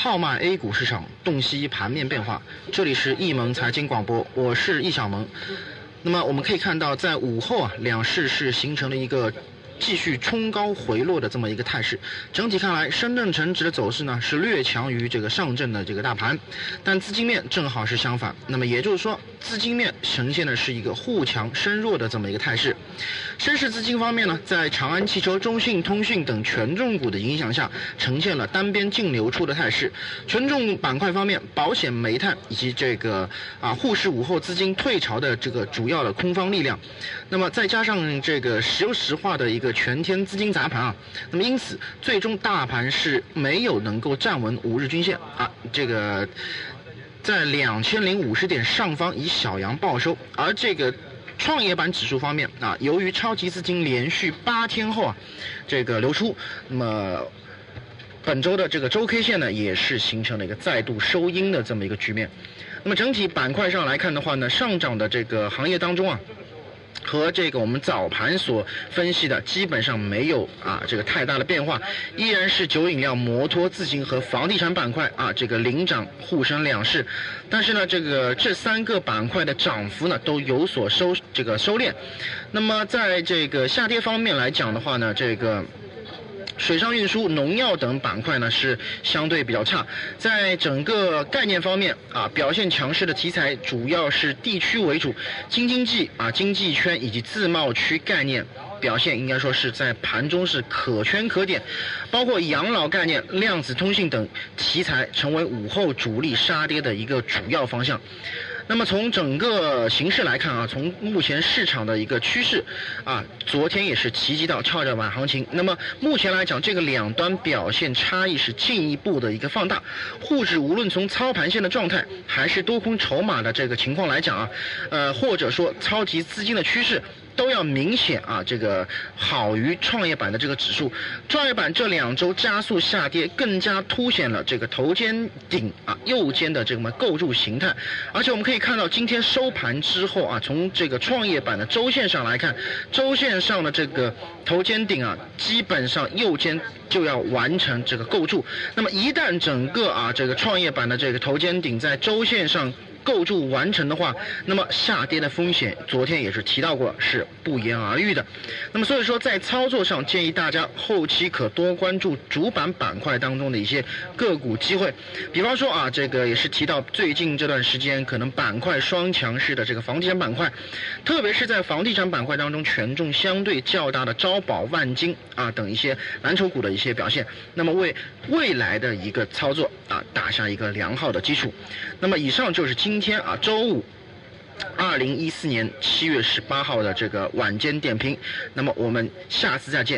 号脉 A 股市场，洞悉盘面变化。这里是易盟财经广播，我是易小萌。那么我们可以看到，在午后啊，两市是形成了一个。继续冲高回落的这么一个态势，整体看来，深圳成指的走势呢是略强于这个上证的这个大盘，但资金面正好是相反。那么也就是说，资金面呈现的是一个互强深弱的这么一个态势。深市资金方面呢，在长安汽车、中信通讯等权重股的影响下，呈现了单边净流出的态势。权重板块方面，保险、煤炭以及这个啊沪市午后资金退潮的这个主要的空方力量。那么再加上这个石油石化的一个。全天资金砸盘啊，那么因此最终大盘是没有能够站稳五日均线啊，这个在两千零五十点上方以小阳报收，而这个创业板指数方面啊，由于超级资金连续八天后啊这个流出，那么本周的这个周 K 线呢也是形成了一个再度收阴的这么一个局面，那么整体板块上来看的话呢，上涨的这个行业当中啊。和这个我们早盘所分析的基本上没有啊这个太大的变化，依然是酒饮料、摩托、自行和房地产板块啊这个领涨沪深两市，但是呢这个这三个板块的涨幅呢都有所收这个收敛，那么在这个下跌方面来讲的话呢这个。水上运输、农药等板块呢是相对比较差，在整个概念方面啊，表现强势的题材主要是地区为主，京津冀啊、经济圈以及自贸区概念表现应该说是在盘中是可圈可点，包括养老概念、量子通信等题材成为午后主力杀跌的一个主要方向。那么从整个形势来看啊，从目前市场的一个趋势，啊，昨天也是提及到跷跷板行情。那么目前来讲，这个两端表现差异是进一步的一个放大。沪指无论从操盘线的状态，还是多空筹码的这个情况来讲啊，呃，或者说超级资金的趋势。都要明显啊，这个好于创业板的这个指数。创业板这两周加速下跌，更加凸显了这个头肩顶啊右肩的这么构筑形态。而且我们可以看到，今天收盘之后啊，从这个创业板的周线上来看，周线上的这个头肩顶啊，基本上右肩就要完成这个构筑。那么一旦整个啊这个创业板的这个头肩顶在周线上，构筑完成的话，那么下跌的风险，昨天也是提到过，是不言而喻的。那么所以说，在操作上建议大家后期可多关注主板板块当中的一些个股机会，比方说啊，这个也是提到最近这段时间可能板块双强势的这个房地产板块，特别是在房地产板块当中权重相对较大的招宝万金啊等一些蓝筹股的一些表现，那么为未来的一个操作啊打下一个良好的基础。那么以上就是今。今天啊，周五，二零一四年七月十八号的这个晚间点评，那么我们下次再见。